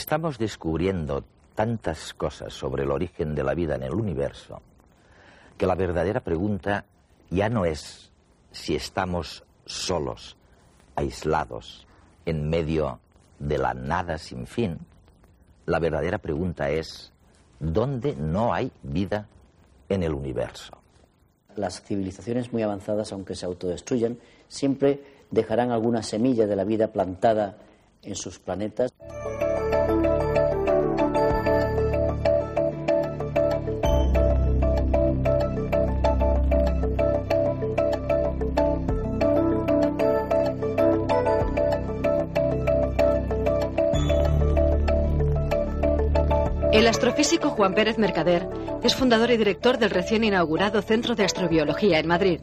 Estamos descubriendo tantas cosas sobre el origen de la vida en el universo que la verdadera pregunta ya no es si estamos solos, aislados, en medio de la nada sin fin. La verdadera pregunta es, ¿dónde no hay vida en el universo? Las civilizaciones muy avanzadas, aunque se autodestruyan, siempre dejarán alguna semilla de la vida plantada en sus planetas. El astrofísico Juan Pérez Mercader es fundador y director del recién inaugurado Centro de Astrobiología en Madrid.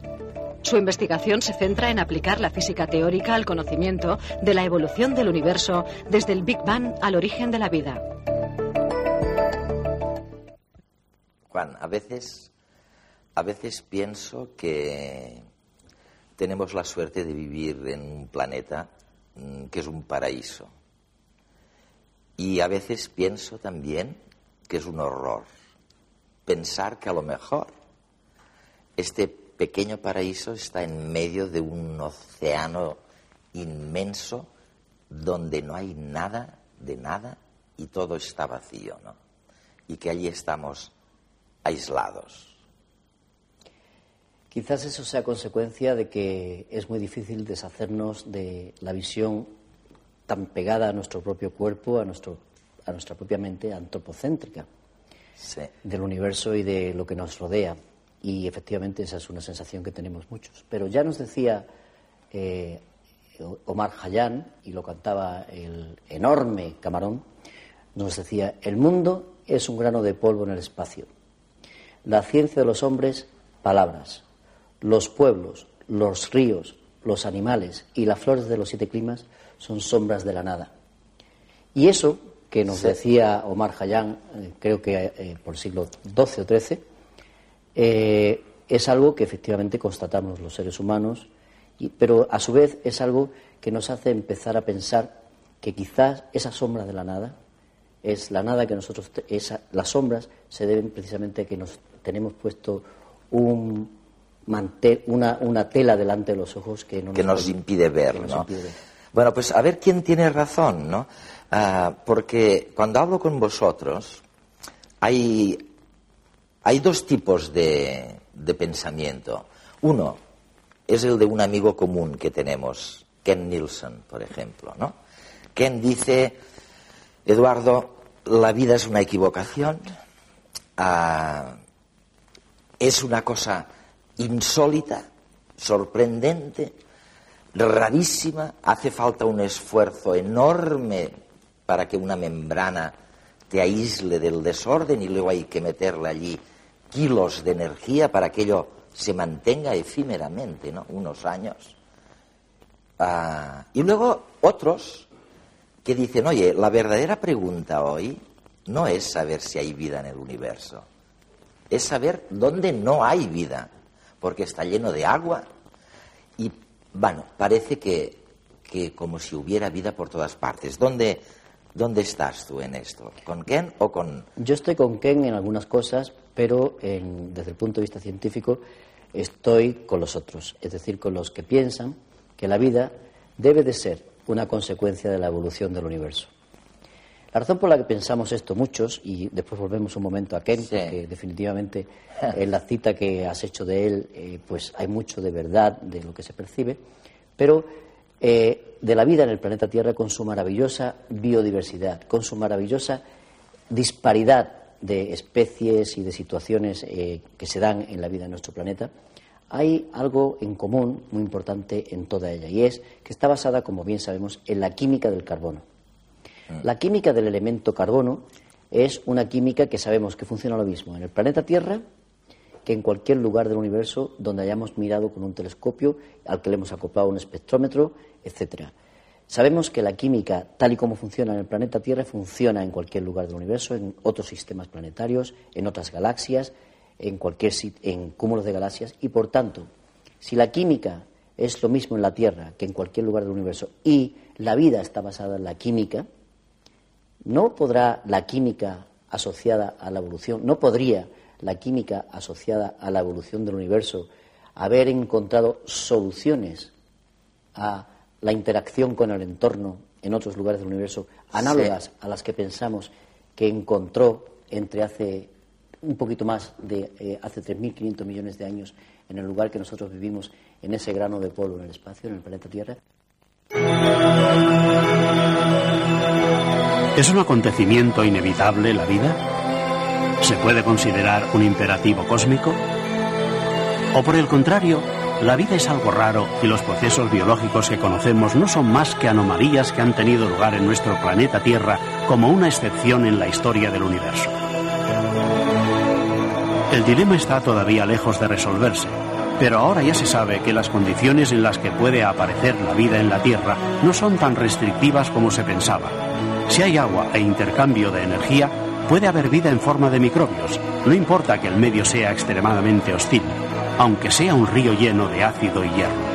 Su investigación se centra en aplicar la física teórica al conocimiento de la evolución del universo desde el Big Bang al origen de la vida. Juan, a veces, a veces pienso que tenemos la suerte de vivir en un planeta mm, que es un paraíso. Y a veces pienso también que es un horror pensar que a lo mejor este pequeño paraíso está en medio de un océano inmenso donde no hay nada de nada y todo está vacío, ¿no? Y que allí estamos aislados. Quizás eso sea consecuencia de que es muy difícil deshacernos de la visión tan pegada a nuestro propio cuerpo, a, nuestro, a nuestra propia mente antropocéntrica del universo y de lo que nos rodea. Y efectivamente esa es una sensación que tenemos muchos. Pero ya nos decía eh, Omar Hayán, y lo cantaba el enorme Camarón, nos decía, el mundo es un grano de polvo en el espacio. La ciencia de los hombres, palabras. Los pueblos, los ríos, los animales y las flores de los siete climas son sombras de la nada. Y eso que nos decía Omar Hayán, eh, creo que eh, por el siglo XII o XIII, eh, es algo que efectivamente constatamos los seres humanos, pero a su vez es algo que nos hace empezar a pensar que quizás esa sombra de la nada es la nada que nosotros, esa, las sombras se deben precisamente a que nos tenemos puesto un mantel, una, una tela delante de los ojos que, no que nos, impide ver, ¿no? Bueno, pues a ver quién tiene razón, ¿no? Ah, porque cuando hablo con vosotros, hay, hay dos tipos de, de pensamiento. Uno es el de un amigo común que tenemos, Ken Nielsen, por ejemplo, ¿no? Ken dice, Eduardo, la vida es una equivocación, ah, es una cosa insólita, sorprendente, rarísima, hace falta un esfuerzo enorme para que una membrana te aísle del desorden y luego hay que meterle allí kilos de energía para que ello se mantenga efímeramente, ¿no? Unos años. Ah, y luego otros que dicen, oye, la verdadera pregunta hoy no es saber si hay vida en el universo, es saber dónde no hay vida, porque está lleno de agua bueno, parece que, que como si hubiera vida por todas partes. ¿Dónde, ¿Dónde estás tú en esto? ¿Con Ken o con...? Yo estoy con Ken en algunas cosas, pero desde el punto de vista científico estoy con los otros, es decir, con los que piensan que la vida debe de ser una consecuencia de la evolución del universo. La razón por la que pensamos esto muchos, y después volvemos un momento a Ken, que definitivamente en la cita que has hecho de él, eh, pues hay mucho de verdad de lo que se percibe, pero eh, de la vida en el planeta Tierra con su maravillosa biodiversidad, con su maravillosa disparidad de especies y de situaciones eh, que se dan en la vida de nuestro planeta, hay algo en común muy importante en toda ella, y es que está basada, como bien sabemos, en la química del carbono. Mm. La química del elemento carbono es una química que sabemos que funciona lo mismo en el planeta Tierra que en cualquier lugar del universo donde hayamos mirado con un telescopio al que le hemos acoplado un espectrómetro, etcétera. Sabemos que la química, tal y como funciona en el planeta Tierra, funciona en cualquier lugar del universo, en otros sistemas planetarios, en otras galaxias, en cualquier en cúmulos de galaxias, y por tanto, si la química es lo mismo en la Tierra que en cualquier lugar del universo y la vida está basada en la química, no podrá la química asociada a la evolución, no podría la química asociada a la evolución del universo haber encontrado soluciones a la interacción con el entorno en otros lugares del universo análogas a las que pensamos que encontró entre hace un poquito más de eh, hace 3.500 millones de años en el lugar que nosotros vivimos en ese grano de polvo en el espacio, en el planeta Tierra. ¿Es un acontecimiento inevitable la vida? ¿Se puede considerar un imperativo cósmico? ¿O por el contrario, la vida es algo raro y los procesos biológicos que conocemos no son más que anomalías que han tenido lugar en nuestro planeta Tierra como una excepción en la historia del universo? El dilema está todavía lejos de resolverse, pero ahora ya se sabe que las condiciones en las que puede aparecer la vida en la Tierra no son tan restrictivas como se pensaba si hay agua e intercambio de energía, puede haber vida en forma de microbios, no importa que el medio sea extremadamente hostil, aunque sea un río lleno de ácido y hierro.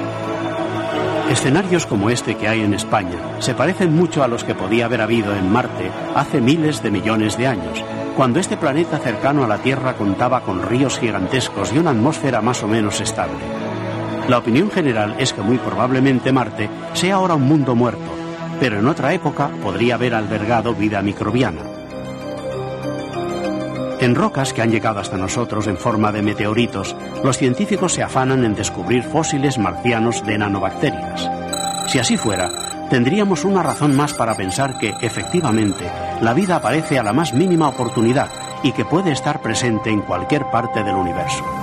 Escenarios como este que hay en España se parecen mucho a los que podía haber habido en Marte hace miles de millones de años, cuando este planeta cercano a la Tierra contaba con ríos gigantescos y una atmósfera más o menos estable. La opinión general es que muy probablemente Marte sea ahora un mundo muerto, pero en otra época podría haber albergado vida microbiana. En rocas que han llegado hasta nosotros en forma de meteoritos, los científicos se afanan en descubrir fósiles marcianos de nanobacterias. Si así fuera, tendríamos una razón más para pensar que, efectivamente, la vida aparece a la más mínima oportunidad y que puede estar presente en cualquier parte del universo.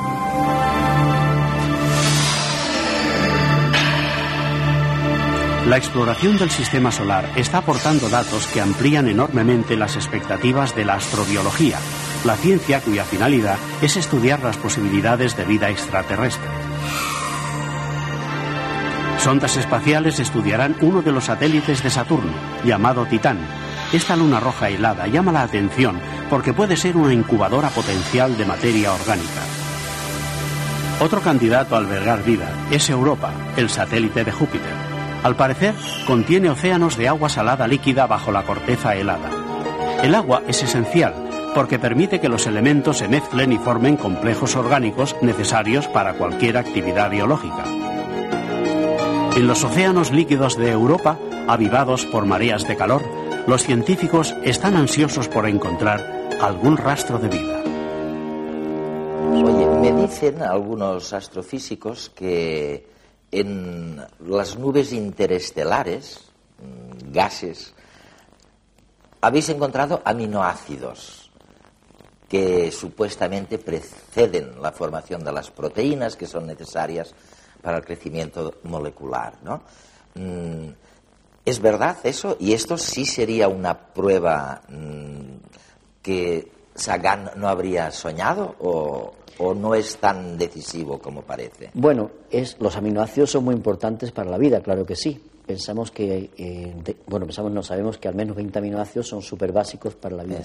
La exploración del sistema solar está aportando datos que amplían enormemente las expectativas de la astrobiología, la ciencia cuya finalidad es estudiar las posibilidades de vida extraterrestre. Sondas espaciales estudiarán uno de los satélites de Saturno, llamado Titán. Esta luna roja helada llama la atención porque puede ser una incubadora potencial de materia orgánica. Otro candidato a albergar vida es Europa, el satélite de Júpiter. Al parecer, contiene océanos de agua salada líquida bajo la corteza helada. El agua es esencial porque permite que los elementos se mezclen y formen complejos orgánicos necesarios para cualquier actividad biológica. En los océanos líquidos de Europa, avivados por mareas de calor, los científicos están ansiosos por encontrar algún rastro de vida. Oye, me dicen algunos astrofísicos que en las nubes interestelares, mm, gases, habéis encontrado aminoácidos que supuestamente preceden la formación de las proteínas que son necesarias para el crecimiento molecular. ¿no? Mm, ¿Es verdad eso? ¿Y esto sí sería una prueba mm, que Sagan no habría soñado? ¿O, o no es tan decisivo como parece? Bueno, es, los aminoácidos son muy importantes para la vida, claro que sí. Pensamos que, eh, bueno, pensamos, no sabemos que al menos 20 aminoácidos son súper básicos para la vida.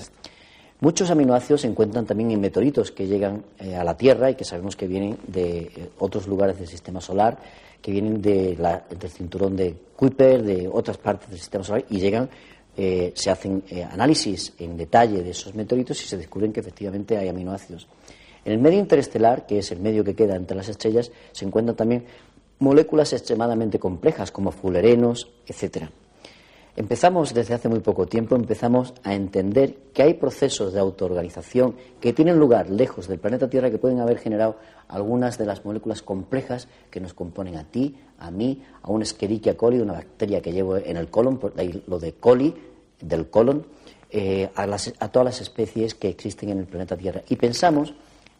Muchos aminoácidos se encuentran también en meteoritos que llegan eh, a la Tierra y que sabemos que vienen de eh, otros lugares del sistema solar, que vienen de del cinturón de Kuiper, de otras partes del sistema solar y llegan, se hacen análisis en detalle de esos meteoritos y se descubren que efectivamente hay aminoácidos. En el medio interestelar, que es el medio que queda entre las estrellas, se encuentran también moléculas extremadamente complejas como fullerenos, etc. empezamos desde hace muy poco tiempo, empezamos a entender que hay procesos de autoorganización que tienen lugar lejos del planeta Tierra que pueden haber generado algunas de las moléculas complejas que nos componen a ti, a mí, a un Escherichia coli, una bacteria que llevo en el colon, por ahí lo de coli, del colon, eh, a, a todas las especies que existen en el planeta Tierra. Y pensamos,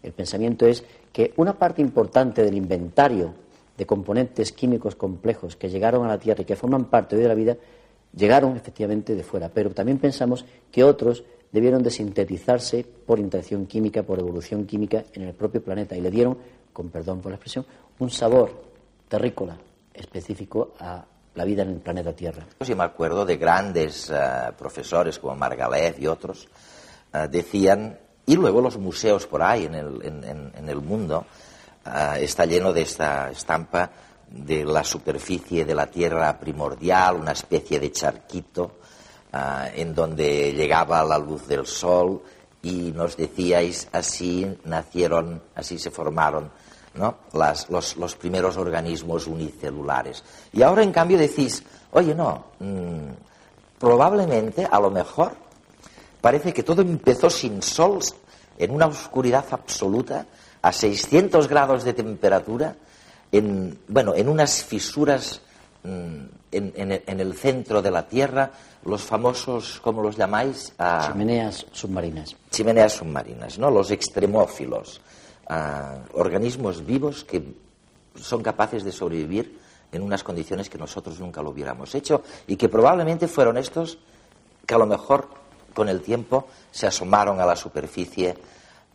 el pensamiento es que una parte importante del inventario de componentes químicos complejos que llegaron a la Tierra y que forman parte de la vida llegaron efectivamente de fuera, pero también pensamos que otros debieron de sintetizarse por interacción química, por evolución química en el propio planeta y le dieron, con perdón por la expresión, un sabor terrícola específico a la vida en el planeta Tierra. Yo me acuerdo de grandes uh, profesores como Margalet y otros, uh, decían, y luego los museos por ahí en el, en, en, el mundo, uh, está lleno de esta estampa de la superficie de la Tierra primordial, una especie de charquito uh, en donde llegaba la luz del sol y nos decíais así nacieron, así se formaron ¿no? Las, los, los, primeros organismos unicelulares. Y ahora en cambio decís, oye no, mmm, probablemente a lo mejor parece que todo empezó sin sol, en una oscuridad absoluta, a 600 grados de temperatura, en, bueno, en unas fisuras mm, en, en, en, el centro de la Tierra, los famosos, ¿cómo los llamáis? Ah, chimeneas submarinas. Chimeneas submarinas, ¿no? Los extremófilos, ah, organismos vivos que son capaces de sobrevivir en unas condiciones que nosotros nunca lo hubiéramos hecho y que probablemente fueron estos que a lo mejor con el tiempo se asomaron a la superficie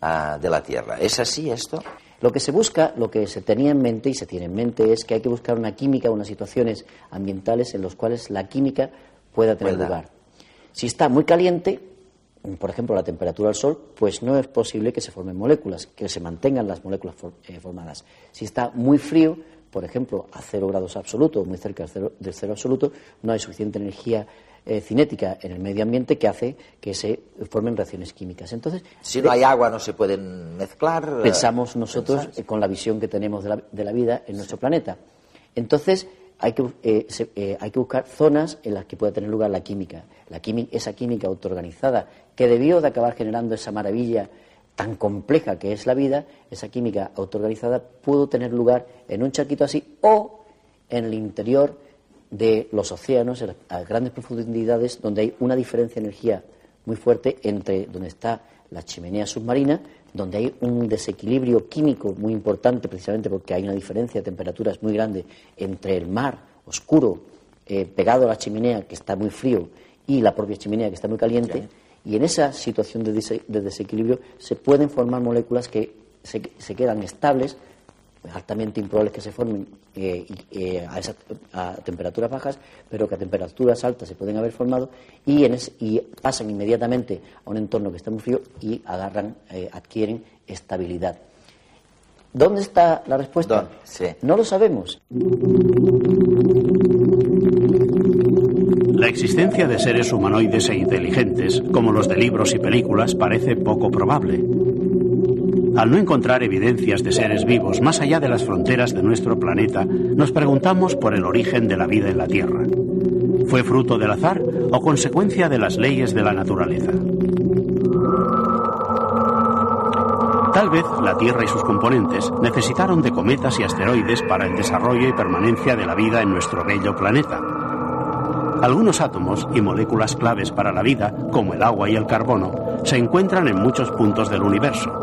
ah, de la Tierra. ¿Es así esto? Lo que se busca, lo que se tenía en mente y se tiene en mente es que hay que buscar una química, unas situaciones ambientales en las cuales la química pueda tener ¿Verdad? lugar. Si está muy caliente, por ejemplo, la temperatura del Sol, pues no es posible que se formen moléculas, que se mantengan las moléculas for, eh, formadas. Si está muy frío, por ejemplo, a cero grados absoluto, muy cerca del cero, del cero absoluto, no hay suficiente energía eh, cinética en el medio ambiente que hace que se formen reacciones químicas. Entonces, si no hay agua no se pueden mezclar. Pensamos nosotros eh, con la visión que tenemos de la, de la, vida en nuestro planeta. Entonces, hay que, eh, eh, hay que buscar zonas en las que pueda tener lugar la química. La esa química autoorganizada que debió de acabar generando esa maravilla tan compleja que es la vida, esa química autoorganizada pudo tener lugar en un charquito así o en el interior de los océanos a grandes profundidades donde hay una diferencia de energía muy fuerte entre donde está la chimenea submarina, donde hay un desequilibrio químico muy importante precisamente porque hay una diferencia de temperaturas muy grande entre el mar oscuro eh, pegado a la chimenea que está muy frío y la propia chimenea que está muy caliente. Y en esa situación de, de desequilibrio se pueden formar moléculas que se, se quedan estables altamente improbables que se formen eh, eh, a, esa, a, temperaturas bajas, pero que a temperaturas altas se pueden haber formado y, en y pasan inmediatamente a un entorno que está muy frío y agarran, eh, adquieren estabilidad. ¿Dónde está la respuesta? Sí. No lo sabemos. La existencia de seres humanoides e inteligentes, como los de libros y películas, parece poco probable. Al no encontrar evidencias de seres vivos más allá de las fronteras de nuestro planeta, nos preguntamos por el origen de la vida en la Tierra. ¿Fue fruto del azar o consecuencia de las leyes de la naturaleza? Tal vez la Tierra y sus componentes necesitaron de cometas y asteroides para el desarrollo y permanencia de la vida en nuestro bello planeta. Algunos átomos y moléculas claves para la vida, como el agua y el carbono, se encuentran en muchos puntos del universo.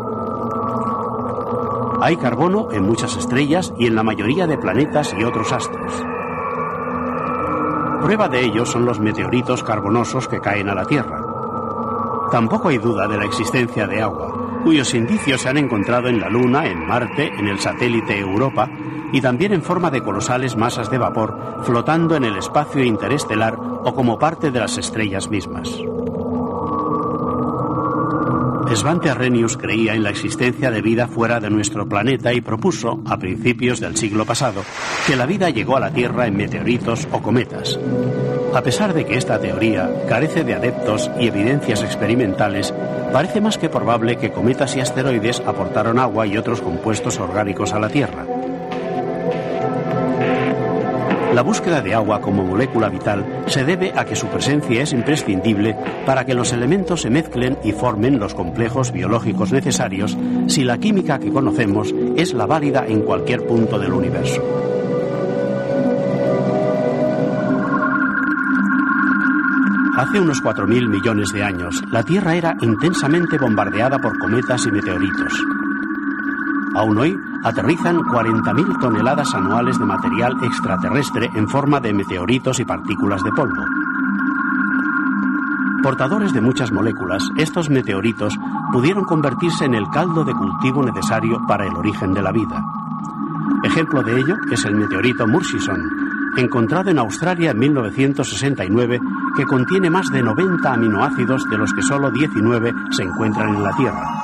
Hay carbono en muchas estrellas y en la mayoría de planetas y otros astros. Prueba de ello son los meteoritos carbonosos que caen a la Tierra. Tampoco hay duda de la existencia de agua, cuyos indicios se han encontrado en la Luna, en Marte, en el satélite Europa y también en forma de colosales masas de vapor flotando en el espacio interestelar o como parte de las estrellas mismas. Svante Arrhenius creía en la existencia de vida fuera de nuestro planeta y propuso, a principios del siglo pasado, que la vida llegó a la Tierra en meteoritos o cometas. A pesar de que esta teoría carece de adeptos y evidencias experimentales, parece más que probable que cometas y asteroides aportaron agua y otros compuestos orgánicos a la Tierra. La búsqueda de agua como molécula vital se debe a que su presencia es imprescindible para que los elementos se mezclen y formen los complejos biológicos necesarios si la química que conocemos es la válida en cualquier punto del universo. Hace unos 4.000 millones de años, la Tierra era intensamente bombardeada por cometas y meteoritos. Aún hoy aterrizan 40.000 toneladas anuales de material extraterrestre en forma de meteoritos y partículas de polvo. Portadores de muchas moléculas, estos meteoritos pudieron convertirse en el caldo de cultivo necesario para el origen de la vida. Ejemplo de ello es el meteorito Murchison, encontrado en Australia en 1969, que contiene más de 90 aminoácidos de los que solo 19 se encuentran en la Tierra.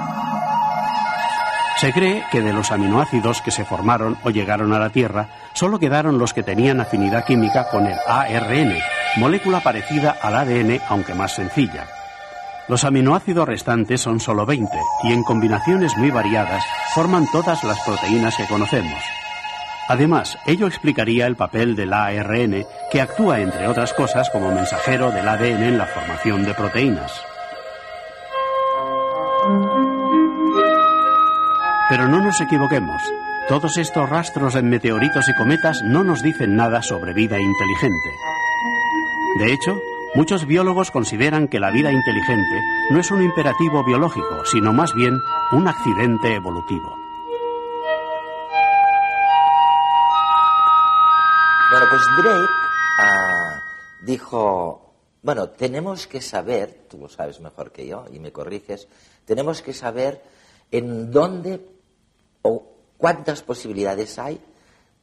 Se cree que de los aminoácidos que se formaron o llegaron a la Tierra, solo quedaron los que tenían afinidad química con el ARN, molécula parecida al ADN aunque más sencilla. Los aminoácidos restantes son solo 20 y en combinaciones muy variadas forman todas las proteínas que conocemos. Además, ello explicaría el papel del ARN, que actúa, entre otras cosas, como mensajero del ADN en la formación de proteínas. Pero no nos equivoquemos. Todos estos rastros en meteoritos y cometas no nos dicen nada sobre vida inteligente. De hecho, muchos biólogos consideran que la vida inteligente no es un imperativo biológico, sino más bien un accidente evolutivo. Bueno, pues Drake ah, dijo, bueno, tenemos que saber, tú lo sabes mejor que yo y me corriges, tenemos que saber en dónde cuántas posibilidades hay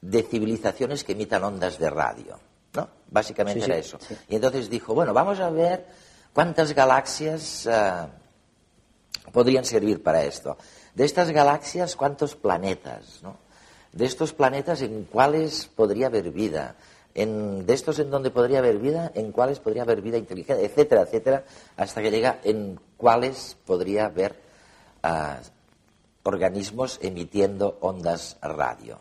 de civilizaciones que emitan ondas de radio. ¿no? Básicamente era eso. Y entonces dijo, bueno, vamos a ver cuántas galaxias ah, podrían servir para esto. De estas galaxias, cuántos planetas, ¿no? de estos planetas en cuáles podría haber vida, en, de estos en donde podría haber vida, en cuáles podría haber vida inteligente, etcétera, etcétera, hasta que llega en cuáles podría haber ah, organismos emitiendo ondas radio.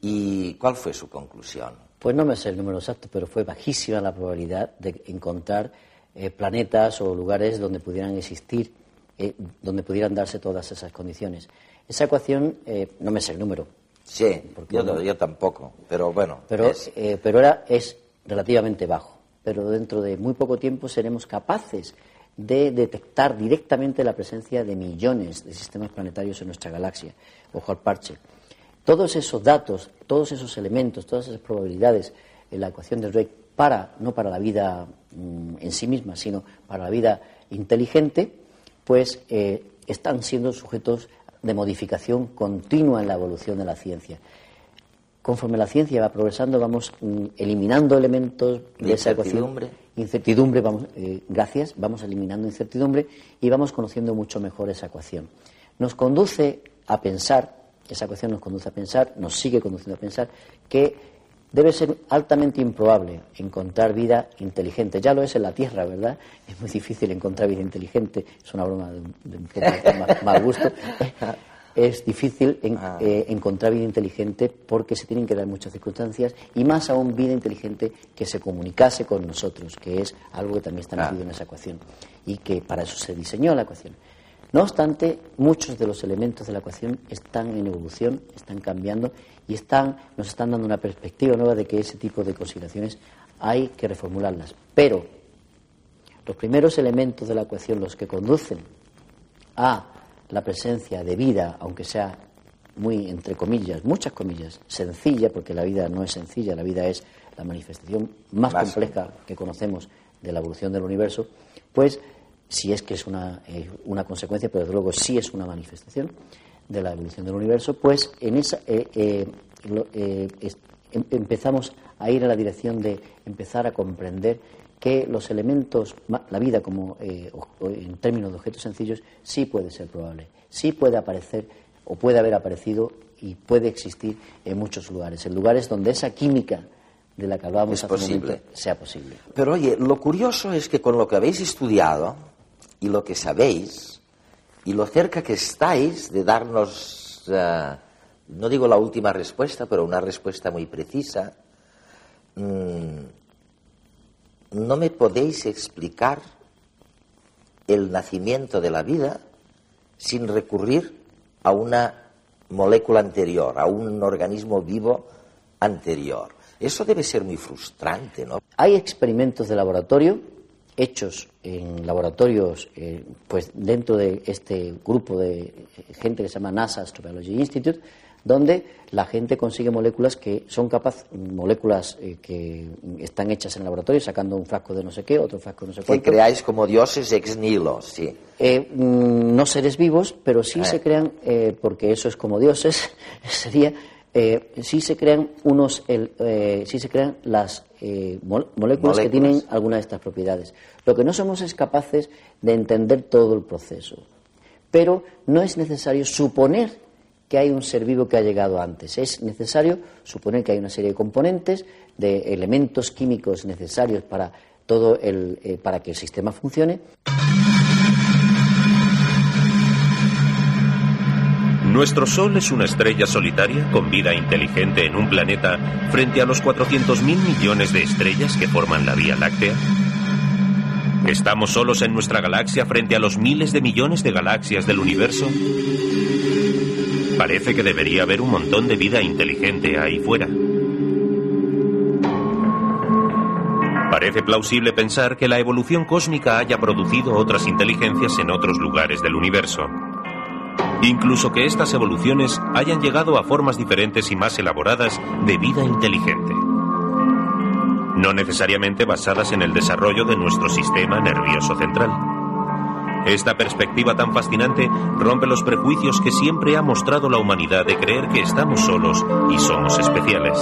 ¿Y cuál fue su conclusión? Pues no me sé el número exacto, pero fue bajísima la probabilidad de encontrar eh, planetas o lugares donde pudieran existir, eh, donde pudieran darse todas esas condiciones. Esa ecuación, eh, no me sé el número, Sí, yo, yo, tampoco, pero bueno. Pero, es... Eh, pero ahora es relativamente bajo. Pero dentro de muy poco tiempo seremos capaces de detectar directamente la presencia de millones de sistemas planetarios en nuestra galaxia. Ojo al parche. Todos esos datos, todos esos elementos, todas esas probabilidades en la ecuación de Drake para, no para la vida mm, en sí misma, sino para la vida inteligente, pues eh, están siendo sujetos de modificación continua en la evolución de la ciencia. Conforme la ciencia va progresando, vamos mm, eliminando elementos de, esa incertidumbre. Incertidumbre, vamos, eh, gracias, vamos eliminando incertidumbre y vamos conociendo mucho mejor esa ecuación. Nos conduce a pensar, esa ecuación nos conduce a pensar, nos sigue conduciendo a pensar, que debe ser altamente improbable encontrar vida inteligente. Ya lo es en la Tierra, ¿verdad? Es muy difícil encontrar vida inteligente. Es una broma de, un poco mal, gusto. Es difícil ah. eh, encontrar vida inteligente porque se tienen que dar muchas circunstancias y más aún vida inteligente que se comunicase con nosotros, que es algo que también está metido en esa ecuación y que para eso se diseñó la ecuación. No obstante, muchos de los elementos de la ecuación están en evolución, están cambiando y están, nos están dando una perspectiva nueva de que ese tipo de consideraciones hay que reformularlas. Pero los primeros elementos de la ecuación, los que conducen a la presencia de vida, aunque sea muy, entre comillas, muchas comillas, sencilla, porque la vida no es sencilla, la vida es la manifestación más compleja que conocemos de la evolución del universo, pues si es que es una, eh, una consecuencia, pero desde luego sí es una manifestación de la evolución del universo, pues en esa, eh, eh, em, empezamos a ir a la dirección de empezar a comprender que los elementos, la vida como en términos de objetos sencillos, sí puede ser probable, sí puede aparecer o puede haber aparecido y puede existir en muchos lugares, en lugares donde esa química de la que hablábamos hace posible. Un momento sea posible. Pero oye, lo curioso es que con lo que habéis estudiado, y lo que sabéis y lo cerca que estáis de darnos, eh, no digo la última respuesta, pero una respuesta muy precisa, mm, no me podéis explicar el nacimiento de la vida sin recurrir a una molécula anterior, a un organismo vivo anterior. Eso debe ser muy frustrante, ¿no? Hay experimentos de laboratorio hechos en laboratorios, eh, pues dentro de este grupo de gente que se llama NASA Astrobiology Institute, donde la gente consigue moléculas que son capaces, moléculas eh, que están hechas en el laboratorio, sacando un frasco de no sé qué, otro frasco de no sé qué. Que creáis como dioses ex nihilo, sí. Eh, mm, no seres vivos, pero sí se crean, porque eso es como dioses, sería eh, sí se crean unos, eh, se crean las eh, moléculas, que tienen alguna de estas propiedades. Lo que no somos es capaces de entender todo el proceso. Pero no es necesario suponer que hay un ser vivo que ha llegado antes. Es necesario suponer que hay una serie de componentes, de elementos químicos necesarios para todo el, para que el sistema funcione. Nuestro Sol es una estrella solitaria con vida inteligente en un planeta frente a los 400.000 millones de estrellas que forman la Vía Láctea. ¿Estamos solos en nuestra galaxia frente a los miles de millones de galaxias del universo? Parece que debería haber un montón de vida inteligente ahí fuera. Parece plausible pensar que la evolución cósmica haya producido otras inteligencias en otros lugares del universo. Incluso que estas evoluciones hayan llegado a formas diferentes y más elaboradas de vida inteligente. No necesariamente basadas en el desarrollo de nuestro sistema nervioso central. Esta perspectiva tan fascinante rompe los prejuicios que siempre ha mostrado la humanidad de creer que estamos solos y somos especiales.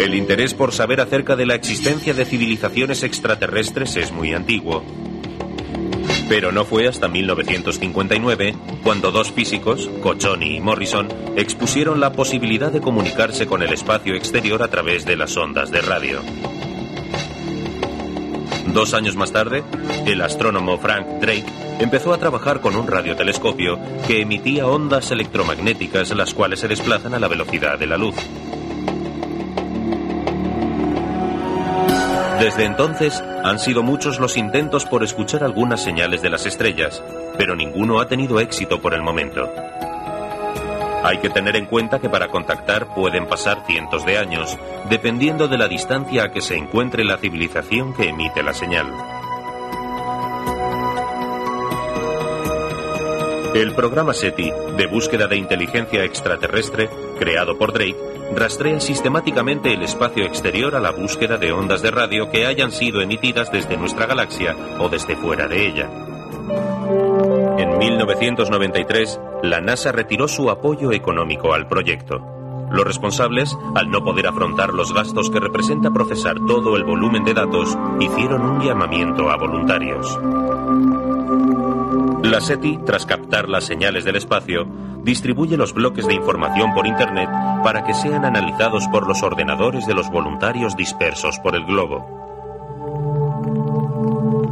El interés por saber acerca de la existencia de civilizaciones extraterrestres es muy antiguo. Pero no fue hasta 1959 cuando dos físicos, Cochoni y Morrison, expusieron la posibilidad de comunicarse con el espacio exterior a través de las ondas de radio. Dos años más tarde, el astrónomo Frank Drake empezó a trabajar con un radiotelescopio que emitía ondas electromagnéticas las cuales se desplazan a la velocidad de la luz. Desde entonces han sido muchos los intentos por escuchar algunas señales de las estrellas, pero ninguno ha tenido éxito por el momento. Hay que tener en cuenta que para contactar pueden pasar cientos de años, dependiendo de la distancia a que se encuentre la civilización que emite la señal. El programa SETI, de búsqueda de inteligencia extraterrestre, creado por Drake, rastrea sistemáticamente el espacio exterior a la búsqueda de ondas de radio que hayan sido emitidas desde nuestra galaxia o desde fuera de ella. En 1993, la NASA retiró su apoyo económico al proyecto. Los responsables, al no poder afrontar los gastos que representa procesar todo el volumen de datos, hicieron un llamamiento a voluntarios. La SETI, tras captar las señales del espacio, distribuye los bloques de información por Internet para que sean analizados por los ordenadores de los voluntarios dispersos por el globo.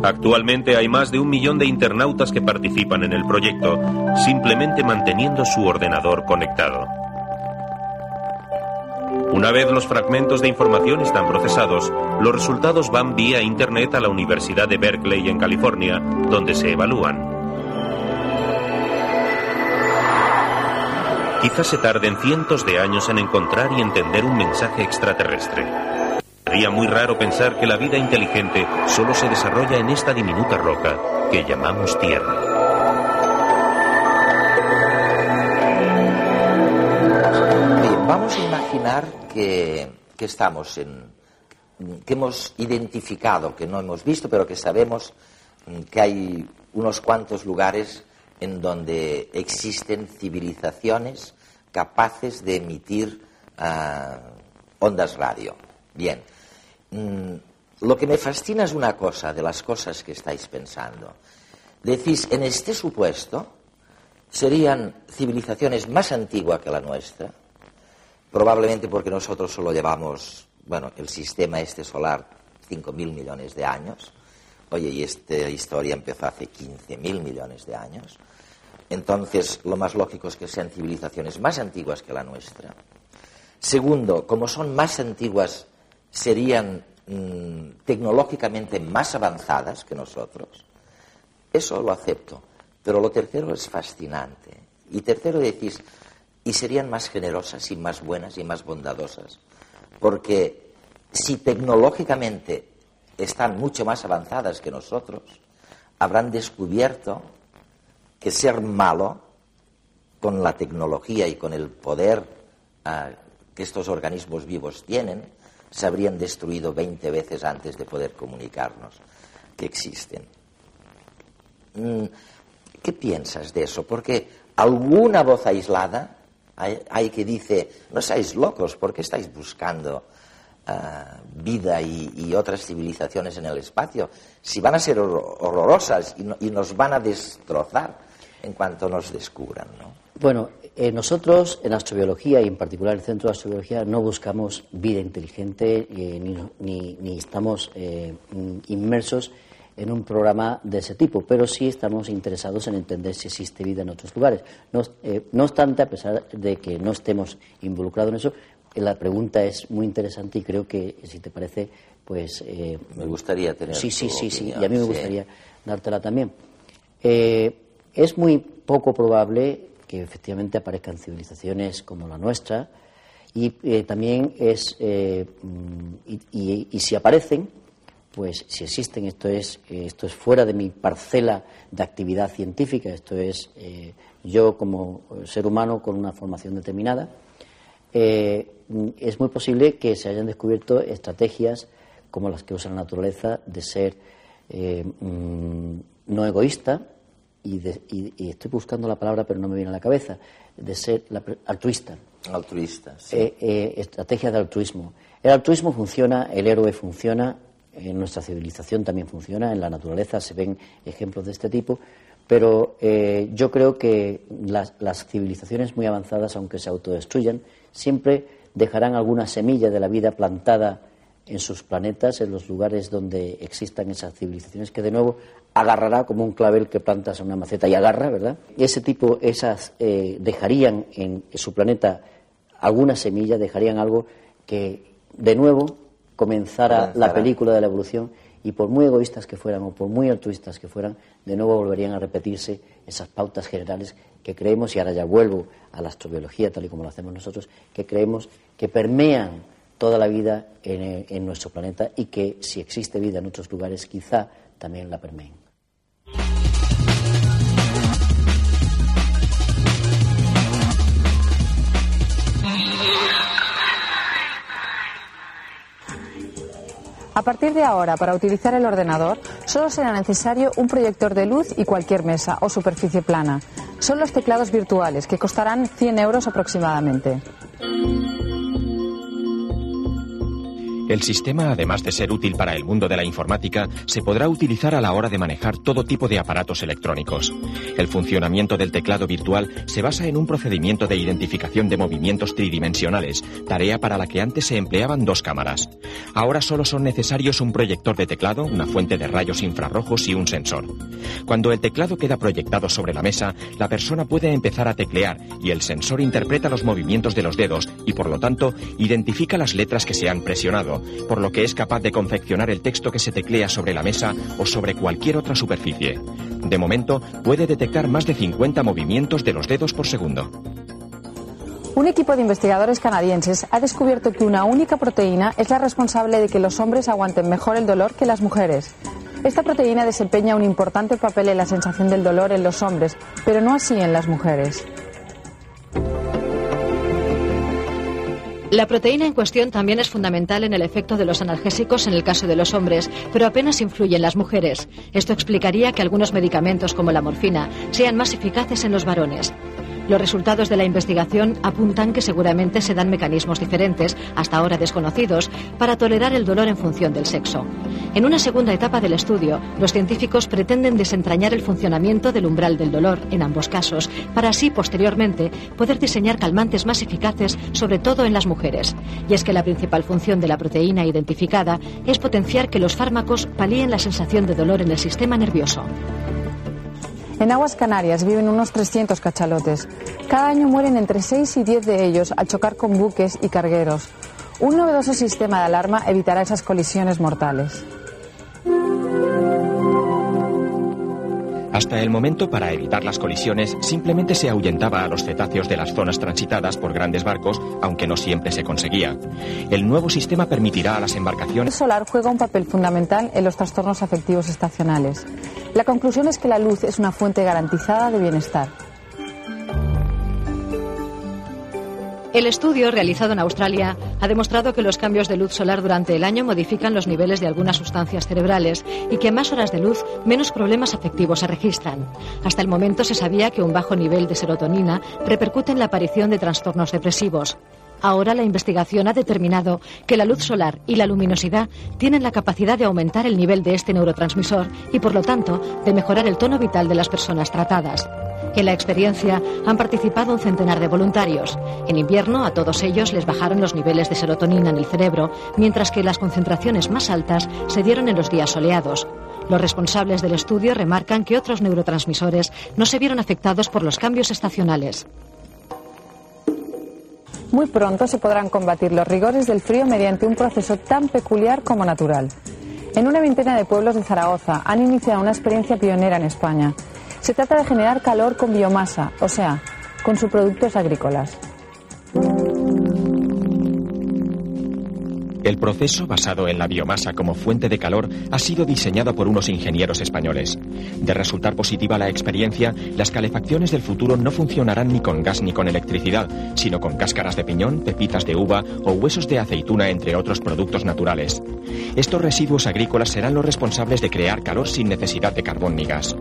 Actualmente hay más de un millón de internautas que participan en el proyecto, simplemente manteniendo su ordenador conectado. Una vez los fragmentos de información están procesados, los resultados van vía Internet a la Universidad de Berkeley en California, donde se evalúan. Quizás se tarden cientos de años en encontrar y entender un mensaje extraterrestre. Sería muy raro pensar que la vida inteligente solo se desarrolla en esta diminuta roca que llamamos Tierra. vamos a imaginar que, que estamos en, que hemos identificado, que no hemos visto, pero que sabemos que hay unos cuantos lugares en donde existen civilizaciones capaces de emitir ah, ondas radio. Bien, mm, lo que me fascina es una cosa de las cosas que estáis pensando. Decís, en este supuesto serían civilizaciones más antiguas que la nuestra, probablemente porque nosotros solo llevamos, bueno, el sistema este solar 5.000 millones de años, Oye, y esta historia empezó hace 15.000 millones de años. Entonces lo más lógico es que sean civilizaciones más antiguas que la nuestra. Segundo, como son más antiguas, serían mm, tecnológicamente más avanzadas que nosotros. Eso lo acepto. Pero lo tercero es fascinante. Y tercero decís, y serían más generosas y más buenas y más bondadosas. Porque si tecnológicamente están mucho más avanzadas que nosotros, habrán descubierto que ser malo con la tecnología y con el poder ah, que estos organismos vivos tienen, se habrían destruido 20 veces antes de poder comunicarnos que existen. Mm, ¿Qué piensas de eso? Porque alguna voz aislada hay, que dice, no seáis locos, ¿por qué estáis buscando ah, vida y, otras civilizaciones en el espacio? Si van a ser horrorosas y, nos van a destrozar en cuanto nos descubran, ¿no? Bueno, eh, nosotros en astrobiología y en particular el Centro de Astrobiología no buscamos vida inteligente eh, ni, estamos eh, inmersos en un programa de ese tipo, pero sí estamos interesados en entender si existe vida en otros lugares. No, no obstante, a pesar de que no estemos involucrados en eso, la pregunta es muy interesante y creo que, si te parece, pues... me gustaría tener. Sí, sí, sí, sí, y a mí me gustaría dártela también. Es muy poco probable que efectivamente aparezcan civilizaciones como la nuestra y eh, también es eh, mm, y, si aparecen pues si existen esto es esto es fuera de mi parcela de actividad científica esto es eh, yo como ser humano con una formación determinada es muy posible que se hayan descubierto estrategias como las que usa la naturaleza de ser mm, no egoísta y, estoy buscando la palabra pero no me viene a la cabeza, de ser altruista. Altruista, sí. Eh, eh, estrategia de altruismo. El altruismo funciona, el héroe funciona, en nuestra civilización también funciona, en la naturaleza se ven ejemplos de este tipo, pero eh, yo creo que las, las, civilizaciones muy avanzadas, aunque se autodestruyan, siempre dejarán alguna semilla de la vida plantada en sus planetas, en los lugares donde existan esas civilizaciones, que de nuevo agarrará como un clavel que plantas en una maceta y agarra, ¿verdad? Ese tipo, esas eh, dejarían en su planeta alguna semilla, dejarían algo que de nuevo comenzara la película de la evolución y por muy egoístas que fueran o por muy altruistas que fueran, de nuevo volverían a repetirse esas pautas generales que creemos, y ahora ya vuelvo a la astrobiología tal y como lo hacemos nosotros, que creemos que permean toda la vida en, en nuestro planeta y que si existe vida en otros lugares quizá también la permeen. A partir de ahora, para utilizar el ordenador, solo será necesario un proyector de luz y cualquier mesa o superficie plana. Son los teclados virtuales, que costarán 100 euros aproximadamente. El sistema, además de ser útil para el mundo de la informática, se podrá utilizar a la hora de manejar todo tipo de aparatos electrónicos. El funcionamiento del teclado virtual se basa en un procedimiento de identificación de movimientos tridimensionales, tarea para la que antes se empleaban dos cámaras. Ahora solo son necesarios un proyector de teclado, una fuente de rayos infrarrojos y un sensor. Cuando el teclado queda proyectado sobre la mesa, la persona puede empezar a teclear y el sensor interpreta los movimientos de los dedos y por lo tanto identifica las letras que se han presionado por lo que es capaz de confeccionar el texto que se teclea sobre la mesa o sobre cualquier otra superficie. De momento, puede detectar más de 50 movimientos de los dedos por segundo. Un equipo de investigadores canadienses ha descubierto que una única proteína es la responsable de que los hombres aguanten mejor el dolor que las mujeres. Esta proteína desempeña un importante papel en la sensación del dolor en los hombres, pero no así en las mujeres. La proteína en cuestión también es fundamental en el efecto de los analgésicos en el caso de los hombres, pero apenas influye en las mujeres. Esto explicaría que algunos medicamentos como la morfina sean más eficaces en los varones. Los resultados de la investigación apuntan que seguramente se dan mecanismos diferentes, hasta ahora desconocidos, para tolerar el dolor en función del sexo. En una segunda etapa del estudio, los científicos pretenden desentrañar el funcionamiento del umbral del dolor en ambos casos, para así posteriormente poder diseñar calmantes más eficaces, sobre todo en las mujeres. Y es que la principal función de la proteína identificada es potenciar que los fármacos palíen la sensación de dolor en el sistema nervioso. En aguas Canarias viven unos 300 cachalotes. Cada año mueren entre 6 y 10 de ellos al chocar con buques y cargueros. Un novedoso sistema de alarma evitará esas colisiones mortales. Hasta el momento, para evitar las colisiones, simplemente se ahuyentaba a los cetáceos de las zonas transitadas por grandes barcos, aunque no siempre se conseguía. El nuevo sistema permitirá a las embarcaciones. El solar juega un papel fundamental en los trastornos afectivos estacionales. La conclusión es que la luz es una fuente garantizada de bienestar. El estudio realizado en Australia ha demostrado que los cambios de luz solar durante el año modifican los niveles de algunas sustancias cerebrales y que a más horas de luz menos problemas afectivos se registran. Hasta el momento se sabía que un bajo nivel de serotonina repercute en la aparición de trastornos depresivos. Ahora la investigación ha determinado que la luz solar y la luminosidad tienen la capacidad de aumentar el nivel de este neurotransmisor y, por lo tanto, de mejorar el tono vital de las personas tratadas. En la experiencia han participado un centenar de voluntarios. En invierno a todos ellos les bajaron los niveles de serotonina en el cerebro, mientras que las concentraciones más altas se dieron en los días soleados. Los responsables del estudio remarcan que otros neurotransmisores no se vieron afectados por los cambios estacionales. Muy pronto se podrán combatir los rigores del frío mediante un proceso tan peculiar como natural. En una veintena de pueblos de Zaragoza han iniciado una experiencia pionera en España. Se trata de generar calor con biomasa, o sea, con subproductos agrícolas. El proceso, basado en la biomasa como fuente de calor, ha sido diseñado por unos ingenieros españoles. De resultar positiva la experiencia, las calefacciones del futuro no funcionarán ni con gas ni con electricidad, sino con cáscaras de piñón, pepitas de uva o huesos de aceituna, entre otros productos naturales. Estos residuos agrícolas serán los responsables de crear calor sin necesidad de carbón ni gas.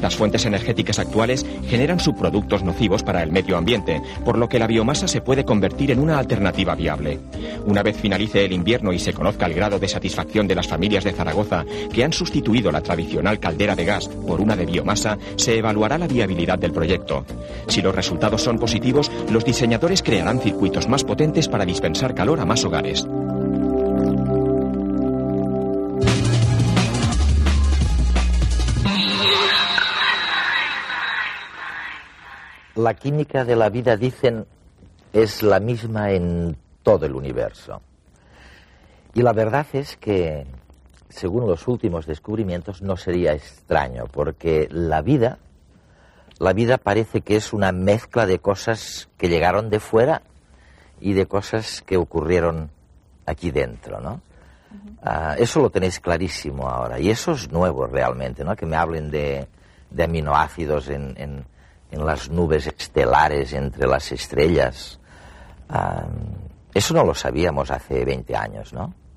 Las fuentes energéticas actuales generan subproductos nocivos para el medio ambiente, por lo que la biomasa se puede convertir en una alternativa viable. Una vez finalice el invierno y se conozca el grado de satisfacción de las familias de Zaragoza que han sustituido la tradicional caldera de gas por una de biomasa, se evaluará la viabilidad del proyecto. Si los resultados son positivos, los diseñadores crearán circuitos más potentes para dispensar calor a más hogares. La química de la vida, dicen, es la misma en todo el universo. Y la verdad es que, según los últimos descubrimientos, no sería extraño, porque la vida, la vida parece que es una mezcla de cosas que llegaron de fuera y de cosas que ocurrieron aquí dentro, ¿no? Ah, eso lo tenéis clarísimo ahora, y eso es nuevo realmente, ¿no? Que me hablen de, aminoácidos en, las nubes estelares entre las estrellas. Ah, eso no lo sabíamos hace 20 años, ¿no? No.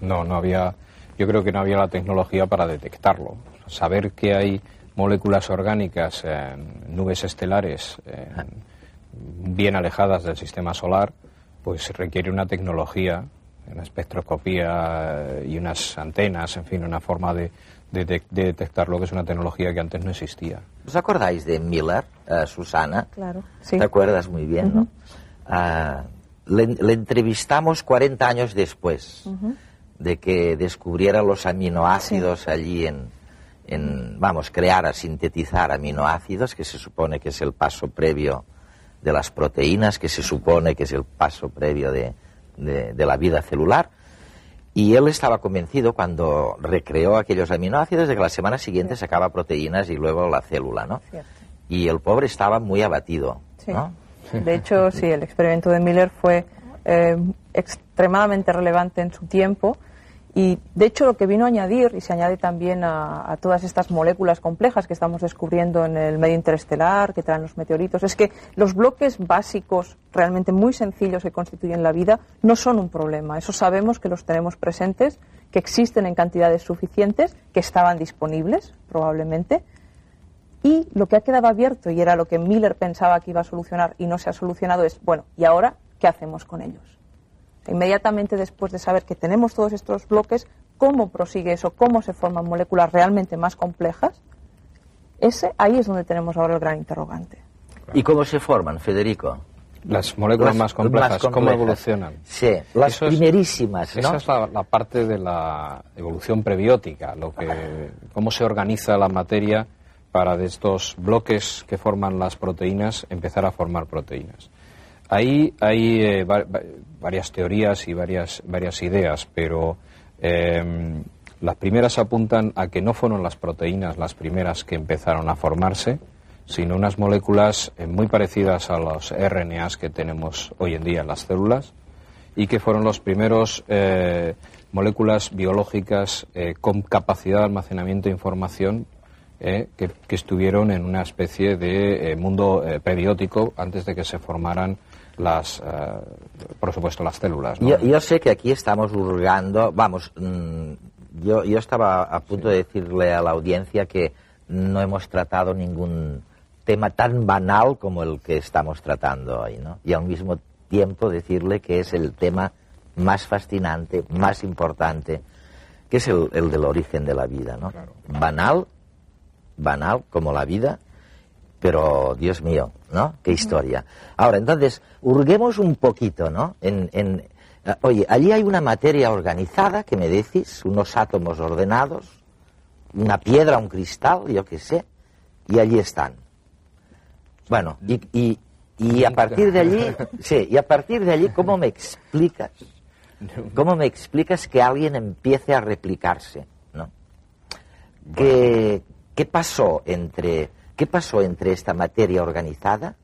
No, no había. Yo creo que no había la tecnología para detectarlo. Saber que hay moléculas orgánicas en nubes estelares bien alejadas del sistema solar, pues requiere una tecnología, una espectroscopía y unas antenas, en fin, una forma de, detectarlo que es una tecnología que antes no existía. ¿Os acordáis de Miller, eh, Susana? Claro, sí. ¿Te acuerdas muy bien, no? Ah, le, entrevistamos 40 años después de que descubriera los aminoácidos allí en, en, vamos, crear, a sintetizar aminoácidos, que se supone que es el paso previo de las proteínas, que se supone que es el paso previo de, de, la vida celular. Y él estaba convencido cuando recreó aquellos aminoácidos de que la semana siguiente sacaba proteínas y luego la célula, ¿no? Y el pobre estaba muy abatido, ¿no? De hecho, sí, el experimento de Miller fue eh, extremadamente relevante en su tiempo y, de hecho, lo que vino a añadir, y se añade también a, todas estas moléculas complejas que estamos descubriendo en el medio interestelar, que traen los meteoritos, es que los bloques básicos, realmente muy sencillos que constituyen la vida, no son un problema. Eso sabemos que los tenemos presentes, que existen en cantidades suficientes, que estaban disponibles, probablemente, y lo que ha quedado abierto, y era lo que Miller pensaba que iba a solucionar y no se ha solucionado, es, bueno, ¿y ahora qué hacemos con ellos? Inmediatamente después de saber que tenemos todos estos bloques, ¿cómo prosigue eso? ¿Cómo se forman moléculas realmente más complejas? Ese, ahí es donde tenemos ahora el gran interrogante. ¿Y cómo se forman, Federico? Las moléculas más, complejas, ¿cómo evolucionan? Sí, las primerísimas, Esa es la, parte de la evolución prebiótica, lo que, cómo se organiza la materia para de estos bloques que forman las proteínas empezar a formar proteínas. Ahí hay eh, varias teorías y varias, varias ideas, pero em, las primeras apuntan a que no fueron las proteínas las primeras que empezaron a formarse, sino unas moléculas eh, muy parecidas a los RNAs que tenemos hoy en día en las células y que fueron los primeros eh, moléculas biológicas con capacidad de almacenamiento de información que, que, estuvieron en una especie de mundo prebiótico antes de que se formaran las, eh, por supuesto, las células. Yo, sé que aquí estamos hurgando, vamos, mm, yo, yo estaba a punto de decirle a la audiencia que no hemos tratado ningún tema tan banal como el que estamos tratando hoy, ¿no? Y al mismo tiempo decirle que es el tema más fascinante, más importante, que es el, del origen de la vida, ¿no? Banal, banal como la vida, pero Dios mío, ¿no? Qué historia. Ahora, entonces, hurguemos un poquito, ¿no? En, en, eh, oye, allí hay una materia organizada, que me decís, unos átomos ordenados, una piedra, un cristal, yo qué sé, y allí están. Bueno, y, y, y a partir de allí, sí, y a partir de allí, ¿cómo me explicas? ¿Cómo me explicas que alguien empiece a replicarse? ¿no? ¿Qué, ¿Qué pasó entre ¿Qué pasó entre esta materia organizada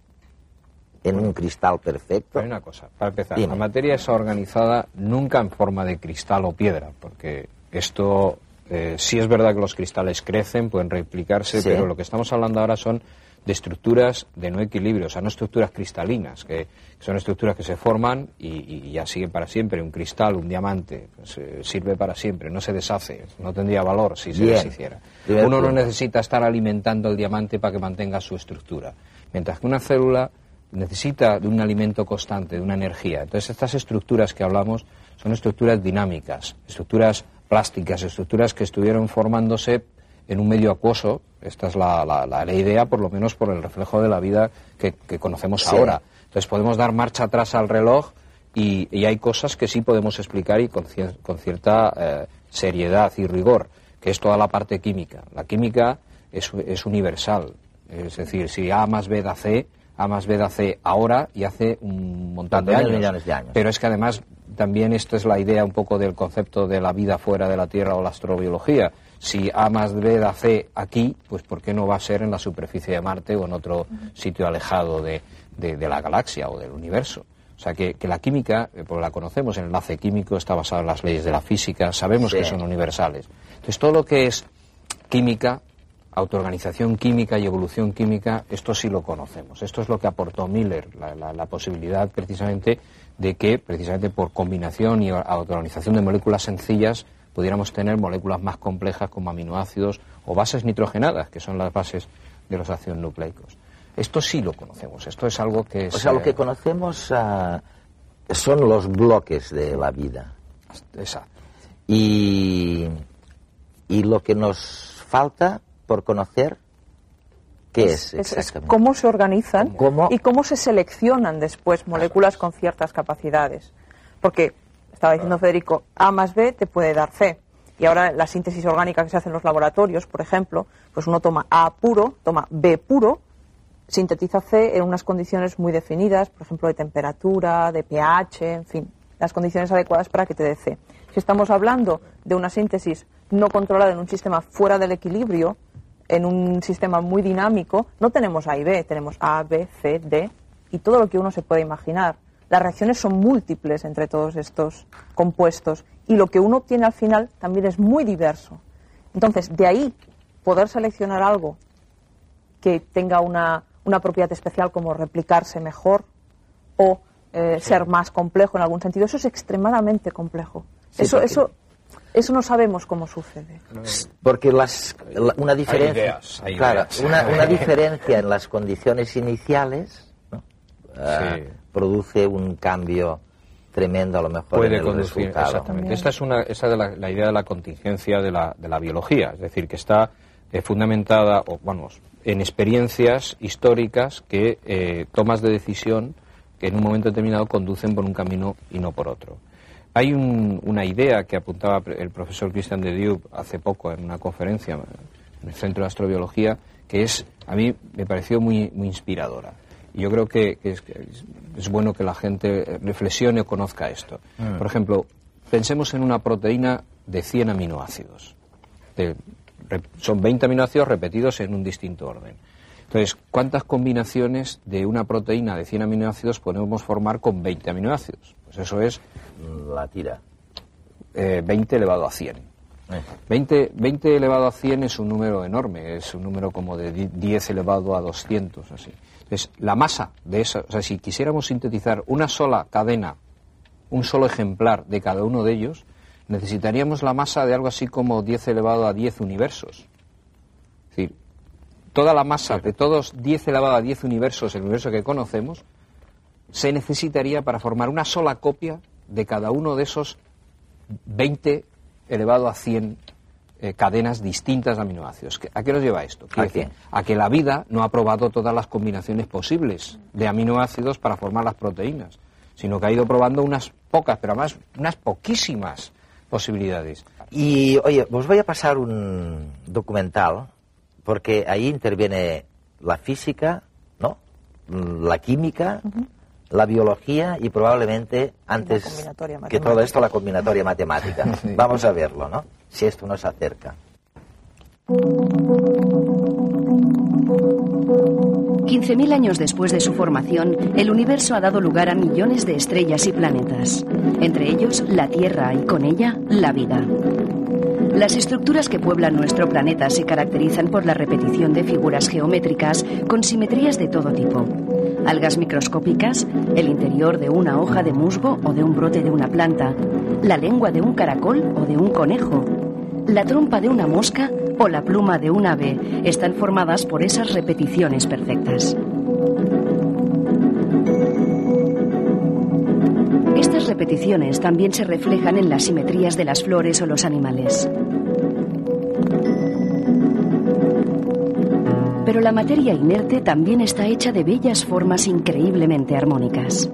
en un cristal perfecto? Hay una cosa, para empezar, la materia es organizada nunca en forma de cristal o piedra, porque esto eh, sí es verdad que los cristales crecen, pueden replicarse, pero lo que estamos hablando ahora son de estructuras de no equilibrio, o sea, no estructuras cristalinas, que, son estructuras que se forman y, ya siguen para siempre. Un cristal, un diamante, pues, eh, sirve para siempre, no se deshace, no tendría valor si se deshiciera. Uno no necesita estar alimentando el diamante para que mantenga su estructura, mientras que una célula necesita de un alimento constante, de una energía. Entonces, estas estructuras que hablamos son estructuras dinámicas, estructuras plásticas, estructuras que estuvieron formándose en un medio acuoso. Esta es la, la, idea, por lo menos por el reflejo de la vida que, conocemos ahora. Entonces podemos dar marcha atrás al reloj y, hay cosas que sí podemos explicar y con, con cierta eh, seriedad y rigor, que es toda la parte química. La química es, es universal. Es decir, si A más B da C, A más B da C ahora y hace un montón de años. de años. Pero es que además también esto es la idea un poco del concepto de la vida fuera de la Tierra o la astrobiología si A más B da C aquí, pues ¿por qué no va a ser en la superficie de Marte o en otro sitio alejado de, la galaxia o del universo? O sea, que, la química, pues la conocemos, el enlace químico está basado en las leyes de la física, sabemos que son universales. Entonces, todo lo que es química, autoorganización química y evolución química, esto sí lo conocemos. Esto es lo que aportó Miller, la, posibilidad precisamente de que, precisamente por combinación y autoorganización de moléculas sencillas, pudiéramos tener moléculas más complejas como aminoácidos o bases nitrogenadas, que son las bases de los ácidos nucleicos. Esto sí lo conocemos, esto es algo que... O sea, lo que conocemos ah, son los bloques de la vida. Exacto. Y, y lo que nos falta por conocer, ¿qué es, exactamente? cómo se organizan y cómo se seleccionan después moléculas con ciertas capacidades. Porque estaba diciendo Federico, A más B te puede dar C. Y ahora la síntesis orgánica que se hace en los laboratorios, por ejemplo, pues uno toma A puro, toma B puro, sintetiza C en unas condiciones muy definidas, por ejemplo, de temperatura, de pH, en fin, las condiciones adecuadas para que te dé C. Si estamos hablando de una síntesis no controlada en un sistema fuera del equilibrio, en un sistema muy dinámico, no tenemos A y B, tenemos A, B, C, D y todo lo que uno se puede imaginar. Las reacciones son múltiples entre todos estos compuestos y lo que uno obtiene al final también es muy diverso. Entonces, de ahí poder seleccionar algo que tenga una, propiedad especial como replicarse mejor o eh, ser más complejo en algún sentido, eso es extremadamente complejo. eso, eso, eso no sabemos cómo sucede. Porque las, una diferencia, Una, diferencia en las condiciones iniciales ah, produce un cambio tremendo a lo mejor Puede en el conducir, Exactamente. Esta es una, esa de la, idea de la contingencia de la, de la biología, es decir, que está eh, fundamentada, o vamos, en experiencias históricas que eh, tomas de decisión que en un momento determinado conducen por un camino y no por otro. Hay una idea que apuntaba el profesor Christian de Diop hace poco en una conferencia en el Centro de Astrobiología, que es, a mí me pareció muy, muy inspiradora. Yo creo que, es, es, bueno que la gente reflexione o conozca esto. Mm. Por ejemplo, pensemos en una proteína de 100 aminoácidos. son 20 aminoácidos repetidos en un distinto orden. Entonces, ¿cuántas combinaciones de una proteína de 100 aminoácidos podemos formar con 20 aminoácidos? Pues eso es... La tira. 20 eh, elevado a 100. 20, 20, elevado a 100 es un número enorme, es un número como de 10 elevado a 200, así. Entonces, la masa de eso, o sea, si quisiéramos sintetizar una sola cadena, un solo ejemplar de cada uno de ellos, necesitaríamos la masa de algo así como 10 elevado a 10 universos. Es decir, toda la masa de todos 10 elevado a 10 universos, el universo que conocemos, se necesitaría para formar una sola copia de cada uno de esos 20 elevado a 100 eh, cadenas distintas de aminoácidos. ¿A qué nos lleva esto? ¿A, a que la vida no ha probado todas las combinaciones posibles de aminoácidos para formar las proteínas, sino que ha ido probando unas pocas, pero además unas poquísimas posibilidades. Y oye, os voy a pasar un documental, porque ahí interviene la física, ¿no? La química, la biología y probablemente antes que todo esto la combinatoria matemática. Vamos a verlo, ¿no? Si esto nos acerca. 15.000 años después de su formación, el universo ha dado lugar a millones de estrellas y planetas, entre ellos la Tierra y con ella la vida. Las estructuras que pueblan nuestro planeta se caracterizan por la repetición de figuras geométricas con simetrías de todo tipo algas microscópicas, el interior de una hoja de musgo o de un brote de una planta, la lengua de un caracol o de un conejo, la trompa de una mosca o la pluma de un ave están formadas por esas repeticiones perfectas. Estas repeticiones también se reflejan en las simetrías de las flores o los animales. Pero la materia inerte también está hecha de bellas formas increíblemente armónicas.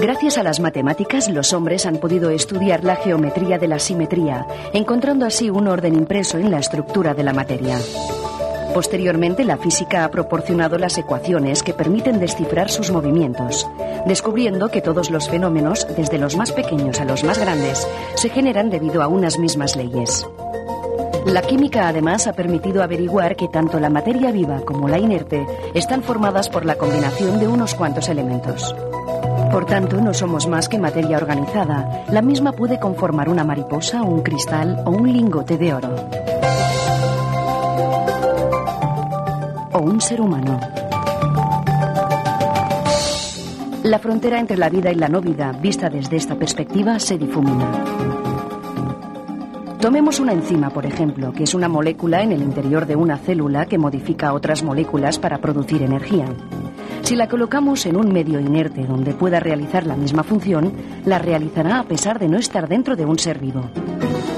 Gracias a las matemáticas, los hombres han podido estudiar la geometría de la simetría, encontrando así un orden impreso en la estructura de la materia. Posteriormente, la física ha proporcionado las ecuaciones que permiten descifrar sus movimientos, descubriendo que todos los fenómenos, desde los más pequeños a los más grandes, se generan debido a unas mismas leyes. La química además ha permitido averiguar que tanto la materia viva como la inerte están formadas por la combinación de unos cuantos elementos. Por tanto, no somos más que materia organizada. La misma puede conformar una mariposa, un cristal o un lingote de oro. O un ser humano. La frontera entre la vida y la no vida, vista desde esta perspectiva, se difumina. Tomemos una enzima, por ejemplo, que es una molécula en el interior de una célula que modifica otras moléculas para producir energía. Si la colocamos en un medio inerte donde pueda realizar la misma función, la realizará a pesar de no estar dentro de un ser vivo.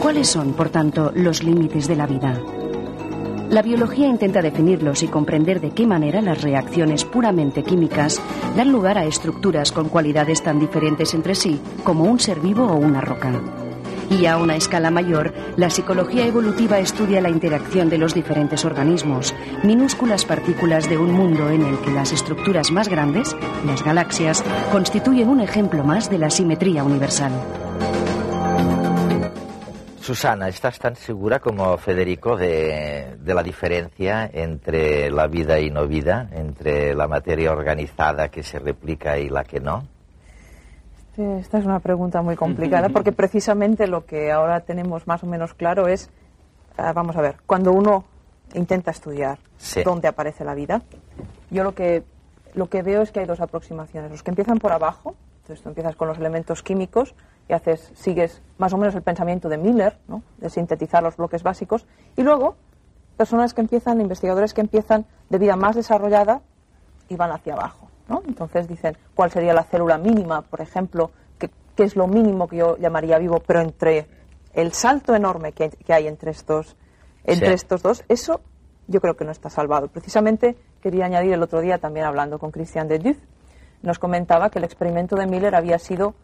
¿Cuáles son, por tanto, los límites de la vida? La biología intenta definirlos y comprender de qué manera las reacciones puramente químicas dan lugar a estructuras con cualidades tan diferentes entre sí como un ser vivo o una roca. Y a una escala mayor, la psicología evolutiva estudia la interacción de los diferentes organismos, minúsculas partículas de un mundo en el que las estructuras más grandes, las galaxias, constituyen un ejemplo más de la simetría universal. Susana, ¿estás tan segura como Federico de, de, la diferencia entre la vida y no vida, entre la materia organizada que se replica y la que no? Esta es una pregunta muy complicada porque precisamente lo que ahora tenemos más o menos claro es, ah, vamos a ver, cuando uno intenta estudiar dónde aparece la vida, yo lo que, lo que veo es que hay dos aproximaciones. Los que empiezan por abajo, entonces tú empiezas con los elementos químicos y haces, sigues más o menos el pensamiento de Miller, ¿no? de sintetizar los bloques básicos, y luego personas que empiezan, investigadores que empiezan de vida más desarrollada y van hacia abajo. Entonces dicen cuál sería la célula mínima, por ejemplo, qué es lo mínimo que yo llamaría vivo, pero entre el salto enorme que, hay entre estos, entre estos dos, eso yo creo que no está salvado. Precisamente quería añadir el otro día también hablando con Christian de Duff, nos comentaba que el experimento de Miller había sido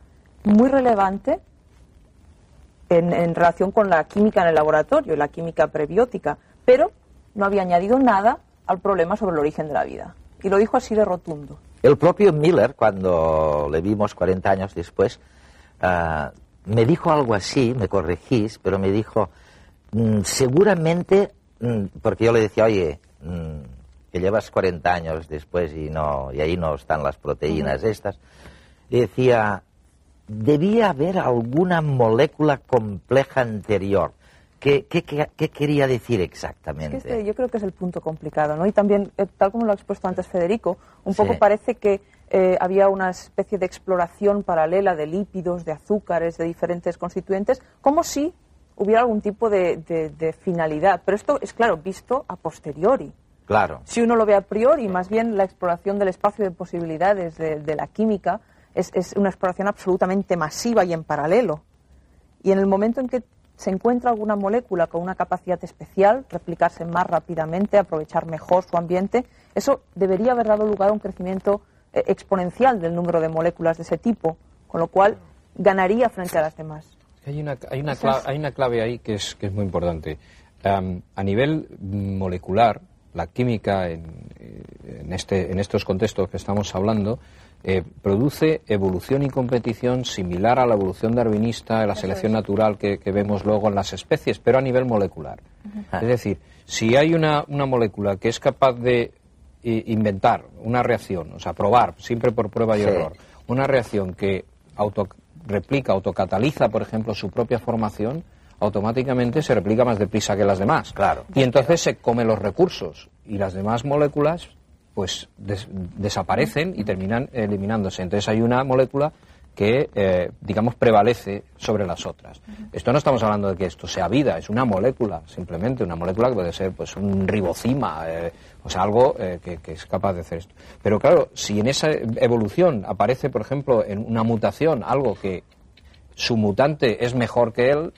muy relevante en, relación con la química en el laboratorio, la química prebiótica, pero no había añadido nada al problema sobre el origen de la vida. Y lo dijo así de rotundo. El propio Miller, cuando le vimos 40 años después, ah, me dijo algo así, me corregís, pero me dijo, mm, seguramente, mm, porque yo le decía, oye, mm, que llevas 40 años después y, no, y ahí no están las proteínas estas, y decía, debía haber alguna molécula compleja anterior. ¿Qué, qué, qué, quería decir exactamente? Este, yo creo que es el punto complicado, ¿no? Y también, eh, tal como lo ha expuesto antes Federico, un poco parece que eh, había una especie de exploración paralela de lípidos, de azúcares, de diferentes constituyentes, como si hubiera algún tipo de, finalidad. Pero esto es, claro, visto a posteriori. Claro. Si uno lo ve a priori, más bien la exploración del espacio de posibilidades de la química es, una exploración absolutamente masiva y en paralelo. Y en el momento en que se encuentra alguna molécula con una capacidad especial, replicarse más rápidamente, aprovechar mejor su ambiente, eso debería haber dado lugar a un crecimiento eh, exponencial del número de moléculas de ese tipo, con lo cual ganaría frente a las demás. Hay una, hay una, clave, hay una clave ahí que es, que es muy importante. a nivel molecular, la química en, en, este, en estos contextos que estamos hablando eh, produce evolución y competición similar a la evolución darwinista de la selección natural que, vemos luego en las especies, pero a nivel molecular. Es decir, si hay una, molécula que es capaz de inventar una reacción, o sea, probar, siempre por prueba y error, una reacción que auto replica, autocataliza, por ejemplo, su propia formación, automáticamente se replica más deprisa que las demás. Claro. Y entonces se come los recursos y las demás moléculas pues desaparecen y terminan eliminándose. Entonces hay una molécula que, eh, digamos, prevalece sobre las otras. Esto no estamos hablando de que esto sea vida, es una molécula, simplemente una molécula que puede ser pues un ribocima, eh, o sea, algo eh, que, que, es capaz de hacer esto. Pero claro, si en esa evolución aparece, por ejemplo, en una mutación algo que su mutante es mejor que él,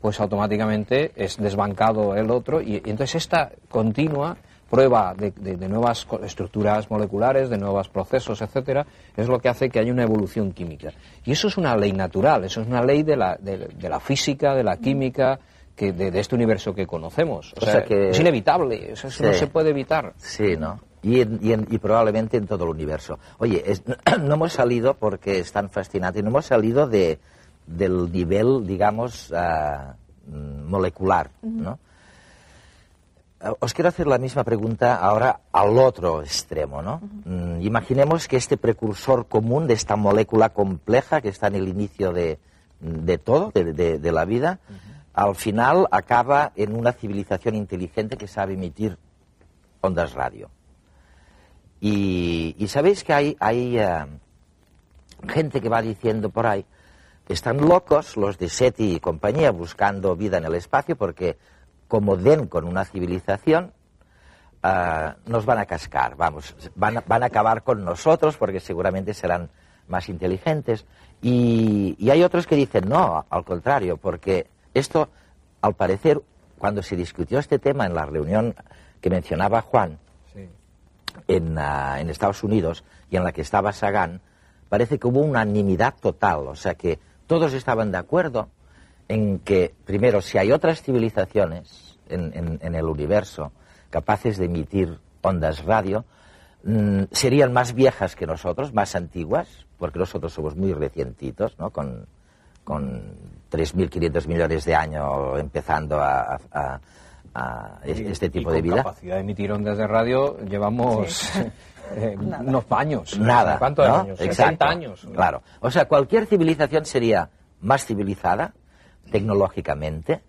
pues automáticamente es desbancado el otro y, y entonces esta continua prueba de, nuevas estructuras moleculares, de nuevos procesos, etcétera, es lo que hace que haya una evolución química. Y eso es una ley natural, eso es una ley de la, de, la física, de la química, que de, este universo que conocemos. O, sea, que es inevitable, eso, no se puede evitar. Sí, ¿no? Y, y, probablemente en todo el universo. Oye, no hemos salido porque es tan fascinante, no hemos salido de, del nivel, digamos, mm, molecular, ¿no? Os quiero hacer la misma pregunta ahora al otro extremo, ¿no? Mm, imaginemos que este precursor común de esta molécula compleja que está en el inicio de, todo, de, la vida, al final acaba en una civilización inteligente que sabe emitir ondas radio. Y, sabéis que hay, hay eh, gente que va diciendo por ahí, que están locos los de SETI y compañía buscando vida en el espacio porque como den con una civilización, ah, nos van a cascar, vamos, van a, van a, acabar con nosotros porque seguramente serán más inteligentes. Y, hay otros que dicen, no, al contrario, porque esto, al parecer, cuando se discutió este tema en la reunión que mencionaba Juan, en, ah, en Estados Unidos y en la que estaba Sagan, parece que hubo unanimidad total, o sea que todos estaban de acuerdo en que, primero, si hay otras civilizaciones en, el universo capaces de emitir ondas radio, mm, serían más viejas que nosotros, más antiguas, porque nosotros somos muy recientitos, ¿no? Con, con 3.500 millones de años empezando a, este tipo de vida. capacidad de emitir ondas de radio llevamos eh, unos años. Nada. ¿Cuántos años? 60 años. Claro. O sea, cualquier civilización sería más civilizada, tecnológicamente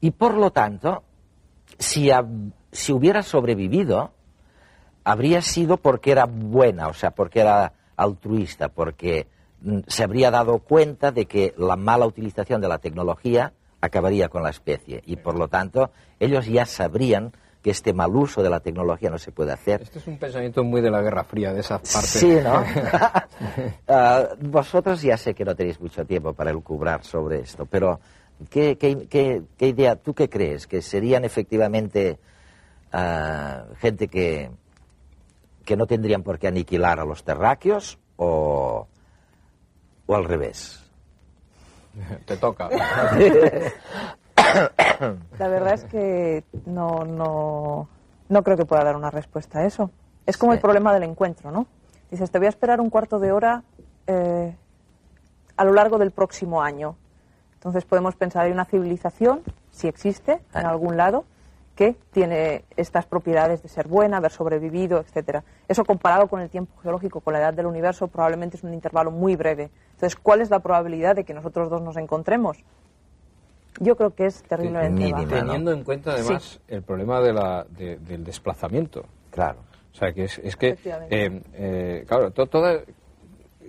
y por lo tanto, si, si hubiera sobrevivido, habría sido porque era buena, o sea, porque era altruista, porque mm, se habría dado cuenta de que la mala utilización de la tecnología acabaría con la especie y por lo tanto ellos ya sabrían que este mal uso de la tecnología no se puede hacer. Este es un pensamiento muy de la Guerra Fría, de esa parte. Sí, ¿no? Ah, vosotros ya sé que no tenéis mucho tiempo para elucubrar sobre esto, pero ¿qué, qué, qué, idea, tú qué crees? ¿Que serían efectivamente ah, gente que, que no tendrían por qué aniquilar a los terráqueos o, o al revés? Te toca. La verdad es que no, no, no creo que pueda dar una respuesta a eso. Es como el problema del encuentro, ¿no? Dices, te voy a esperar un cuarto de hora eh, a lo largo del próximo año. Entonces podemos pensar, hay una civilización, si existe, en algún lado, que tiene estas propiedades de ser buena, haber sobrevivido, etcétera. Eso comparado con el tiempo geológico, con la edad del universo, probablemente es un intervalo muy breve. Entonces, ¿cuál es la probabilidad de que nosotros dos nos encontremos? Yo creo que es terriblemente baja. Teniendo en cuenta además el problema de la, del desplazamiento. Claro. O sea, que es, que, eh, eh, claro, toda,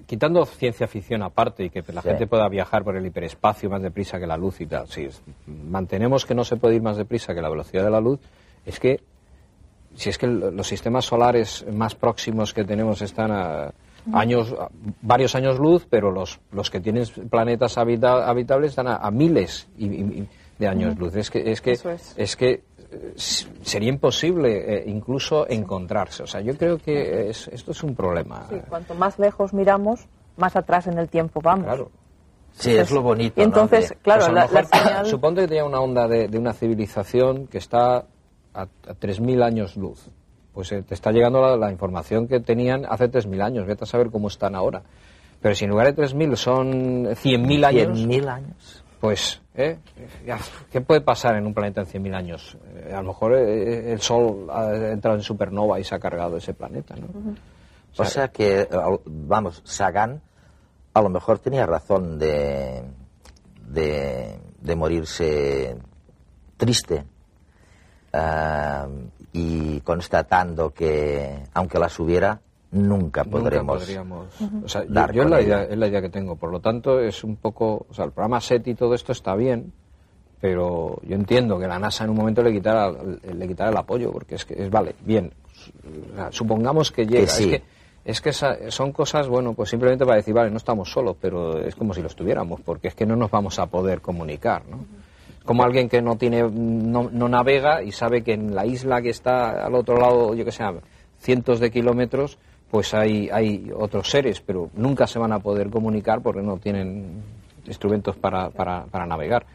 quitando ciencia ficción aparte y que la gente pueda viajar por el hiperespacio más deprisa que la luz y tal, si mantenemos que no se puede ir más deprisa que la velocidad de la luz, es que si es que los sistemas solares más próximos que tenemos están a años, varios años luz, pero los, los que tienen planetas habitables están a, miles de años luz. Es que, es que, es. que eh, sería imposible eh, incluso encontrarse. O sea, yo creo que esto es un problema. Sí, cuanto más lejos miramos, más atrás en el tiempo vamos. Claro. Sí, es lo bonito. entonces, claro, pues la, Suponte que tenía una onda de, una civilización que está a, a 3.000 años luz. Pues eh, te está llegando la, información que tenían hace 3.000 años. Vete a saber cómo están ahora. Pero si en lugar de 3.000 son 100.000 años... 100.000 años. Pues ¿Eh? ¿Qué puede pasar en un planeta en 100.000 años? Eh, a lo mejor eh, el Sol ha entrado en supernova y se ha cargado ese planeta, ¿no? o, sea, que, vamos, Sagan a lo mejor tenía razón de, de, morirse triste y constatando que, aunque las hubiera, nunca podremos. podríamos, o sea, yo, es, la idea, es la idea que tengo. Por lo tanto, es un poco. O sea, el programa SETI y todo esto está bien, pero yo entiendo que la NASA en un momento le quitara, le quitara el apoyo, porque es que es vale, bien. supongamos que llega. Es que, es que son cosas, bueno, pues simplemente para decir, vale, no estamos solos, pero es como si lo estuviéramos, porque es que no nos vamos a poder comunicar, ¿no? Como alguien que no tiene, no, no navega y sabe que en la isla que está al otro lado, yo que sé, cientos de kilómetros, pues hay, hay otros seres, pero nunca se van a poder comunicar porque no tienen instrumentos para, para, navegar.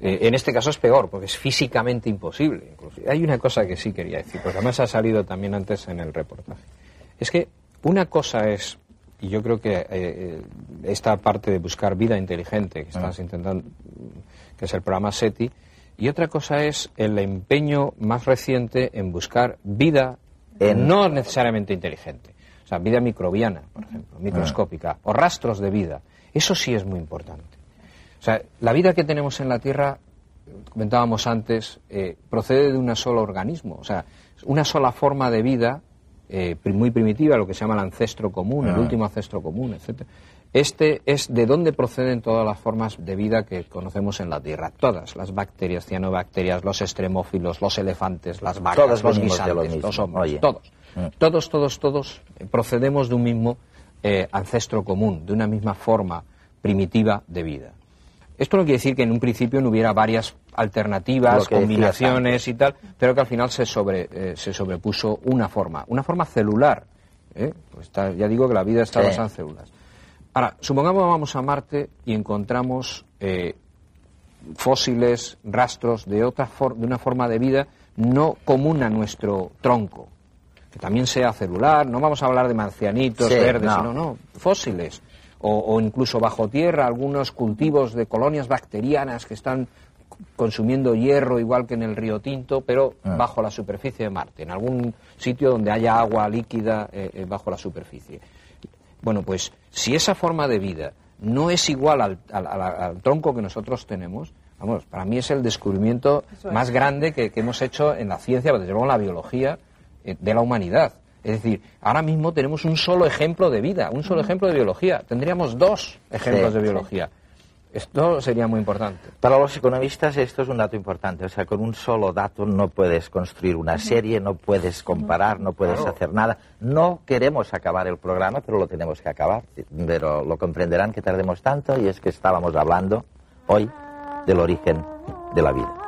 Eh, en este caso es peor, porque es físicamente imposible. Hay una cosa que sí quería decir, porque además ha salido también antes en el reportaje. Es que una cosa es, y yo creo que eh, eh, esta parte de buscar vida inteligente que estás ah. intentando, que es el programa SETI, y otra cosa es el empeño más reciente en buscar vida no necesariamente inteligente. O sea, vida microbiana, por ejemplo, microscópica, o rastros de vida. Eso sí es muy importante. O sea, la vida que tenemos en la Tierra, comentábamos antes, eh, procede de un solo organismo. O sea, una sola forma de vida eh, muy primitiva, lo que se llama el ancestro común, el último ancestro común, etc. Este es de dónde proceden todas las formas de vida que conocemos en la Tierra. Todas, las bacterias, cianobacterias, los extremófilos, los elefantes, las vacas, los guisantes, los hombres, todos. Mm. Todos, todos, todos procedemos de un mismo eh, ancestro común, de una misma forma primitiva de vida. Esto no quiere decir que en un principio no hubiera varias alternativas, combinaciones y tal, pero que al final se, sobre, eh, se sobrepuso una forma, una forma celular. ¿eh? Pues ya digo que la vida está basada en células. Ahora, supongamos que vamos a Marte y encontramos eh, fósiles, rastros de, otra de una forma de vida no común a nuestro tronco, que también sea celular, no vamos a hablar de marcianitos verdes, sino no, fósiles, o, incluso bajo tierra, algunos cultivos de colonias bacterianas que están consumiendo hierro igual que en el río Tinto, pero ah. bajo la superficie de Marte, en algún sitio donde haya agua líquida eh, eh, bajo la superficie. Bueno, pues si esa forma de vida no es igual al, tronco que nosotros tenemos, vamos, para mí es el descubrimiento más grande que, hemos hecho en la ciencia, desde luego en la biología eh, de la humanidad. Es decir, ahora mismo tenemos un solo ejemplo de vida, un solo ejemplo de biología. Tendríamos dos ejemplos de biología. Esto sería muy importante. Para los economistas esto es un dato importante. O sea, con un solo dato no puedes construir una serie, no puedes comparar, no puedes hacer nada. No queremos acabar el programa, pero lo tenemos que acabar. Pero lo comprenderán que tardemos tanto y es que estábamos hablando hoy del origen de la vida.